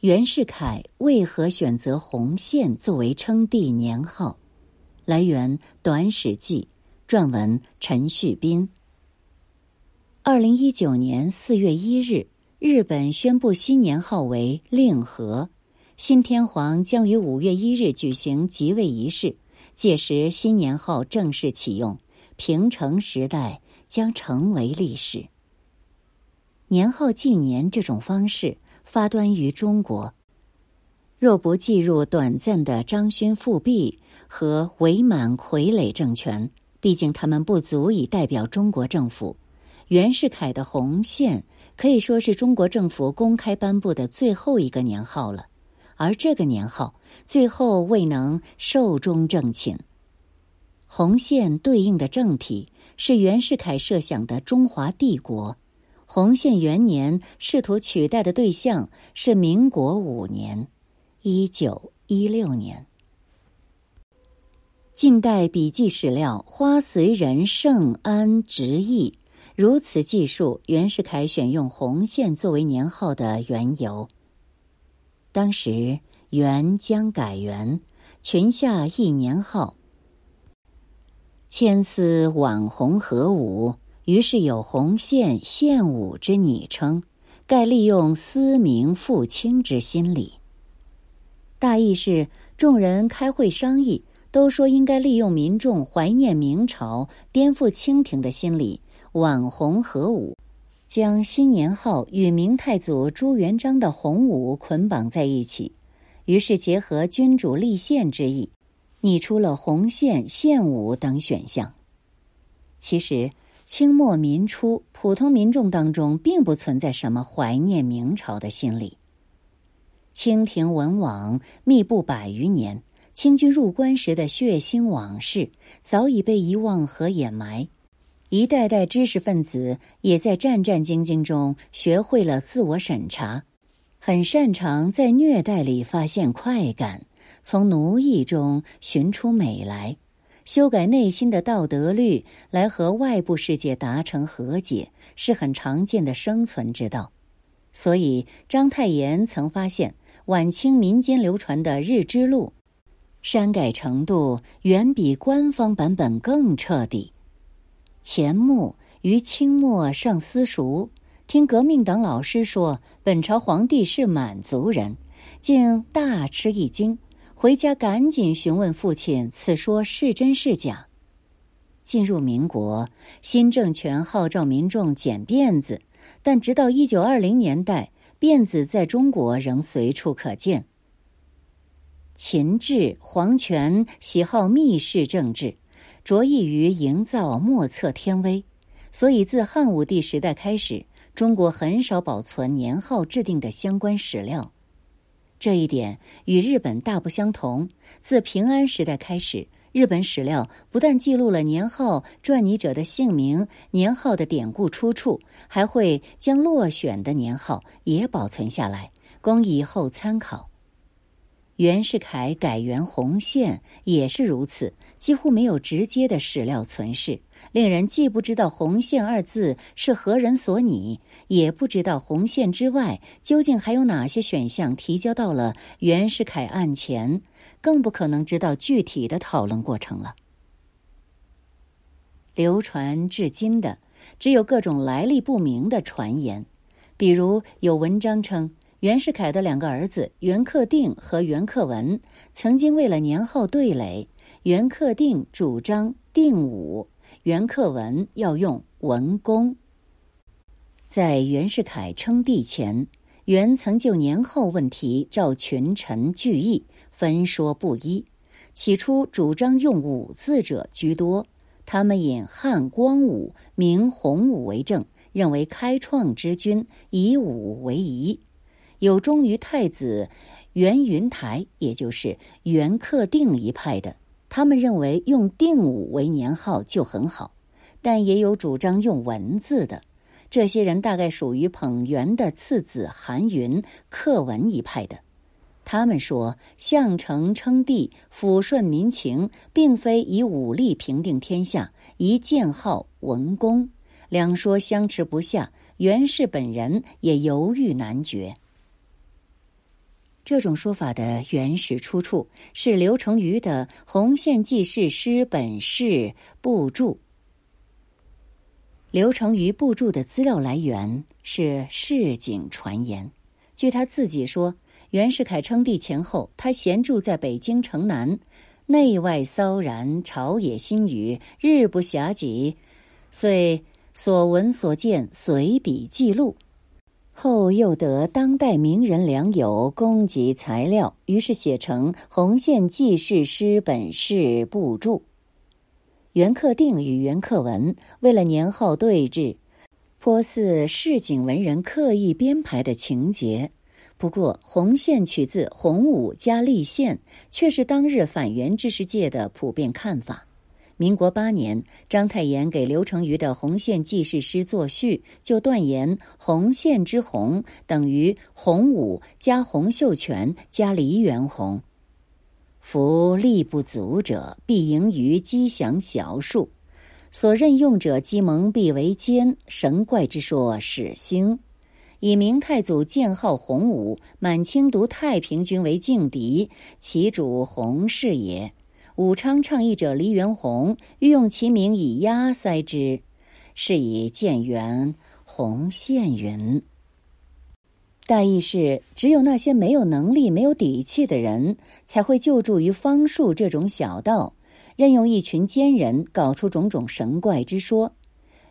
袁世凯为何选择洪宪作为称帝年号？来源：《短史记》，撰文：陈旭斌。二零一九年四月一日，日本宣布新年号为令和，新天皇将于五月一日举行即位仪式，届时新年号正式启用，平成时代将成为历史。年号纪年这种方式发端于中国，若不计入短暂的张勋复辟和伪满傀儡政权，毕竟他们不足以代表中国政府。袁世凯的红线可以说是中国政府公开颁布的最后一个年号了，而这个年号最后未能寿终正寝。红线对应的政体是袁世凯设想的中华帝国。洪宪元年试图取代的对象是民国五年，一九一六年。近代笔记史料《花随人圣安直译》如此记述袁世凯选用洪宪作为年号的缘由。当时元将改元，群下一年号，千丝挽红何舞。于是有洪宪宪武之昵称，盖利用思明复清之心理。大意是众人开会商议，都说应该利用民众怀念明朝、颠覆清廷的心理，挽红合武，将新年号与明太祖朱元璋的洪武捆绑在一起。于是结合君主立宪之意，拟出了洪宪、宪武等选项。其实。清末民初，普通民众当中并不存在什么怀念明朝的心理。清廷文网密布百余年，清军入关时的血腥往事早已被遗忘和掩埋，一代代知识分子也在战战兢兢中学会了自我审查，很擅长在虐待里发现快感，从奴役中寻出美来。修改内心的道德律，来和外部世界达成和解，是很常见的生存之道。所以，章太炎曾发现，晚清民间流传的《日之录》，删改程度远比官方版本更彻底。钱穆于清末上私塾，听革命党老师说本朝皇帝是满族人，竟大吃一惊。回家赶紧询问父亲，此说是真是假？进入民国，新政权号召民众剪辫子，但直到一九二零年代，辫子在中国仍随处可见。秦制、皇权喜好密室政治，着意于营造莫测天威，所以自汉武帝时代开始，中国很少保存年号制定的相关史料。这一点与日本大不相同。自平安时代开始，日本史料不但记录了年号撰拟者的姓名、年号的典故出处，还会将落选的年号也保存下来，供以后参考。袁世凯改元洪宪也是如此，几乎没有直接的史料存世。令人既不知道“红线”二字是何人所拟，也不知道“红线”之外究竟还有哪些选项提交到了袁世凯案前，更不可能知道具体的讨论过程了。流传至今的只有各种来历不明的传言，比如有文章称袁世凯的两个儿子袁克定和袁克文曾经为了年号对垒，袁克定主张定武。袁克文要用文公。在袁世凯称帝前，袁曾就年号问题召群臣聚议，分说不一。起初主张用武字者居多，他们引汉光武、明洪武为证，认为开创之君以武为宜。有忠于太子袁云台，也就是袁克定一派的。他们认为用定武为年号就很好，但也有主张用文字的。这些人大概属于捧元的次子韩云、克文一派的。他们说，项城称帝，抚顺民情，并非以武力平定天下，以建号文公。两说相持不下，袁氏本人也犹豫难决。这种说法的原始出处是刘成瑜的《红线记事诗本事部注》。刘成瑜部注的资料来源是市井传言。据他自己说，袁世凯称帝前后，他闲住在北京城南，内外骚然，朝野新语，日不暇给，遂所闻所见随笔记录。后又得当代名人良友供给材料，于是写成《红线记事诗本事部注》。袁克定与袁克文为了年号对峙，颇似市井文人刻意编排的情节。不过，红线取自洪武加立宪，却是当日反袁知识界的普遍看法。民国八年，章太炎给刘成瑜的《红线记事诗》作序，就断言“红线之红”等于洪武加洪秀全加黎元洪。夫力不足者，必盈于机详小数。所任用者，即蒙蔽为奸，神怪之说始兴。以明太祖建号洪武，满清独太平军为劲敌，其主洪氏也。武昌倡议者黎元洪欲用其名以压塞之，是以建元洪宪云。大意是，只有那些没有能力、没有底气的人，才会救助于方术这种小道，任用一群奸人，搞出种种神怪之说。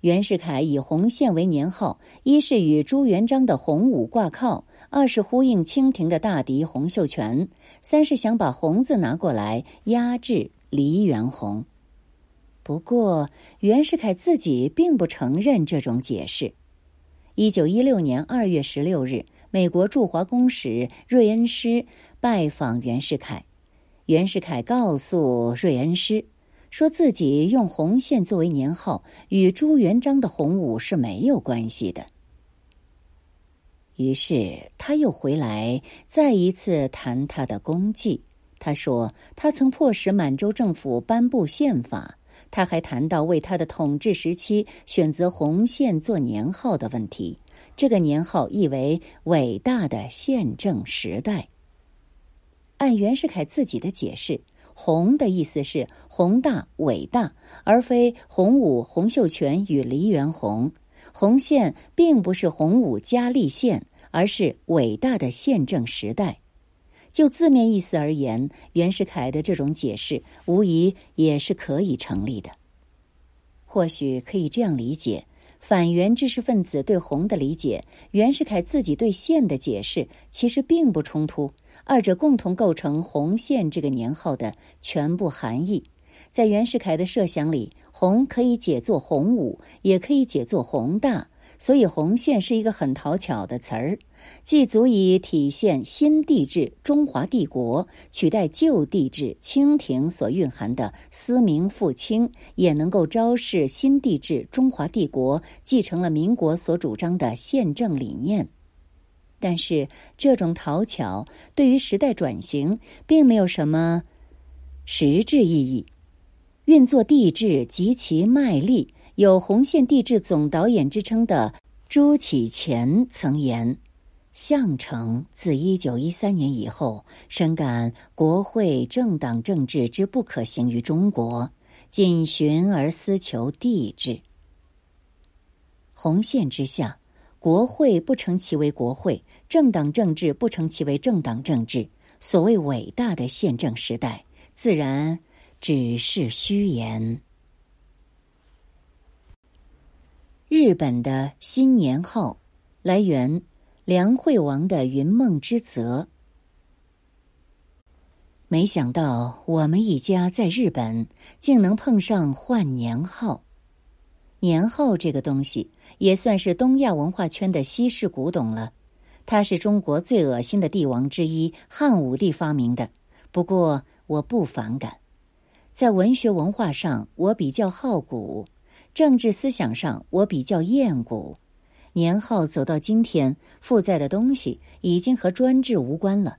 袁世凯以洪宪为年号，一是与朱元璋的洪武挂靠，二是呼应清廷的大敌洪秀全，三是想把“洪”字拿过来压制黎元洪。不过，袁世凯自己并不承认这种解释。一九一六年二月十六日，美国驻华公使瑞恩师拜访袁世凯，袁世凯告诉瑞恩师。说自己用红线作为年号，与朱元璋的洪武是没有关系的。于是他又回来，再一次谈他的功绩。他说他曾迫使满洲政府颁布宪法。他还谈到为他的统治时期选择红线做年号的问题。这个年号意为伟大的宪政时代。按袁世凯自己的解释。洪的意思是宏大伟大，而非洪武、洪秀全与黎元洪。洪宪并不是洪武加立宪，而是伟大的宪政时代。就字面意思而言，袁世凯的这种解释无疑也是可以成立的。或许可以这样理解：反袁知识分子对洪的理解，袁世凯自己对县的解释，其实并不冲突。二者共同构成“红线”这个年号的全部含义。在袁世凯的设想里，“红”可以解作“洪武”，也可以解作“宏大”，所以“红线”是一个很讨巧的词儿，既足以体现新帝制中华帝国取代旧帝制清廷所蕴含的思明复清，也能够昭示新帝制中华帝国继承了民国所主张的宪政理念。但是，这种讨巧对于时代转型并没有什么实质意义。运作帝制极其卖力，有“红线帝制总导演”之称的朱启潜曾言：“项城自一九一三年以后，深感国会政党政治之不可行于中国，仅寻而思求帝制。红线之下。”国会不成其为国会，政党政治不成其为政党政治。所谓伟大的宪政时代，自然只是虚言。日本的新年号来源梁惠王的《云梦之泽》。没想到我们一家在日本竟能碰上换年号。年号这个东西。也算是东亚文化圈的稀世古董了。它是中国最恶心的帝王之一汉武帝发明的。不过我不反感，在文学文化上我比较好古，政治思想上我比较厌古。年号走到今天，负载的东西已经和专制无关了。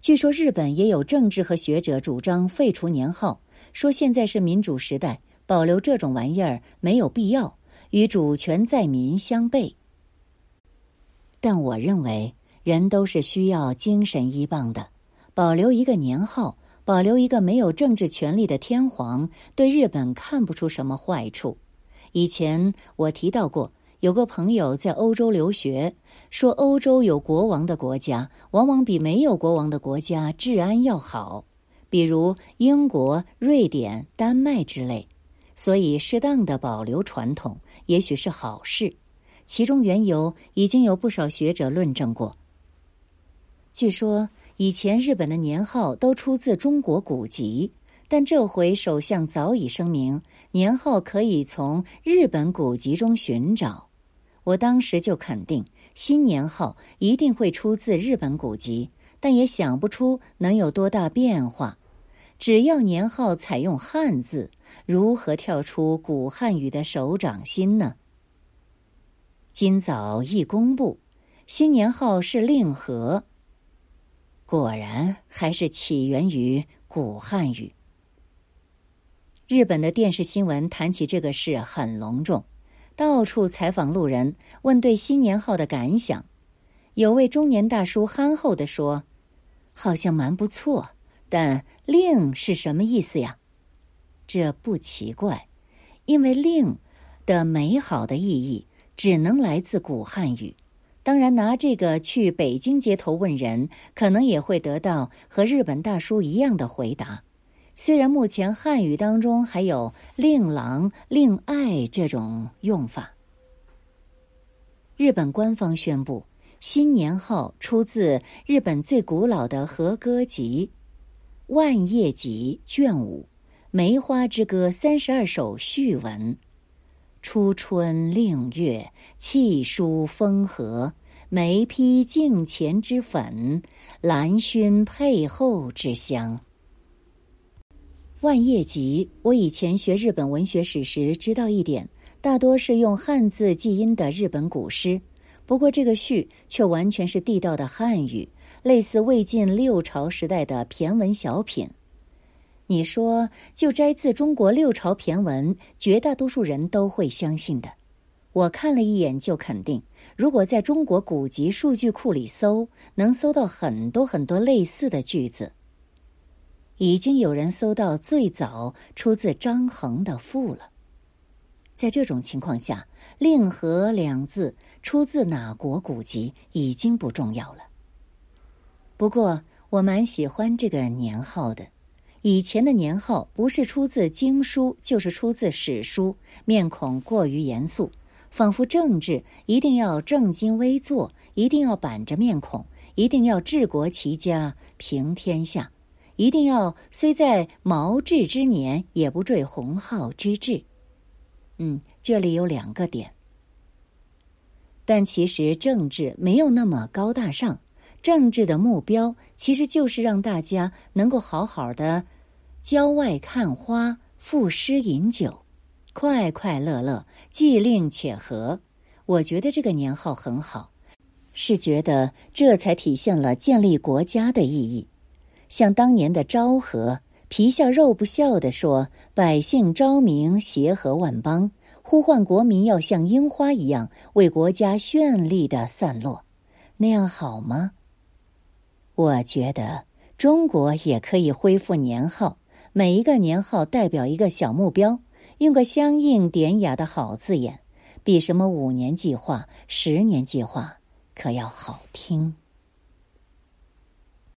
据说日本也有政治和学者主张废除年号，说现在是民主时代，保留这种玩意儿没有必要。与主权在民相悖，但我认为人都是需要精神依傍的，保留一个年号，保留一个没有政治权力的天皇，对日本看不出什么坏处。以前我提到过，有个朋友在欧洲留学，说欧洲有国王的国家，往往比没有国王的国家治安要好，比如英国、瑞典、丹麦之类。所以，适当的保留传统，也许是好事。其中缘由，已经有不少学者论证过。据说，以前日本的年号都出自中国古籍，但这回首相早已声明，年号可以从日本古籍中寻找。我当时就肯定，新年号一定会出自日本古籍，但也想不出能有多大变化。只要年号采用汉字。如何跳出古汉语的手掌心呢？今早一公布，新年号是令和。果然还是起源于古汉语。日本的电视新闻谈起这个事很隆重，到处采访路人，问对新年号的感想。有位中年大叔憨厚的说：“好像蛮不错，但令是什么意思呀？”这不奇怪，因为“令”的美好的意义只能来自古汉语。当然，拿这个去北京街头问人，可能也会得到和日本大叔一样的回答。虽然目前汉语当中还有“令郎”“令爱”这种用法。日本官方宣布，新年号出自日本最古老的和歌集《万叶集》卷五。《梅花之歌》三十二首序文：初春令月，气舒风和。梅披镜前之粉，兰熏佩后之香。万叶集，我以前学日本文学史时知道一点，大多是用汉字记音的日本古诗。不过这个序却完全是地道的汉语，类似魏晋六朝时代的骈文小品。你说，就摘自中国六朝骈文，绝大多数人都会相信的。我看了一眼就肯定，如果在中国古籍数据库里搜，能搜到很多很多类似的句子。已经有人搜到最早出自张衡的赋了。在这种情况下，“令和”两字出自哪国古籍已经不重要了。不过，我蛮喜欢这个年号的。以前的年号不是出自经书，就是出自史书，面孔过于严肃，仿佛政治一定要正襟危坐，一定要板着面孔，一定要治国齐家平天下，一定要虽在毛治之年也不坠洪浩之志。嗯，这里有两个点，但其实政治没有那么高大上。政治的目标其实就是让大家能够好好的郊外看花、赋诗饮酒，快快乐乐，既令且和。我觉得这个年号很好，是觉得这才体现了建立国家的意义。像当年的昭和，皮笑肉不笑的说：“百姓昭明，协和万邦，呼唤国民要像樱花一样为国家绚丽的散落，那样好吗？”我觉得中国也可以恢复年号，每一个年号代表一个小目标，用个相应典雅的好字眼，比什么五年计划、十年计划可要好听。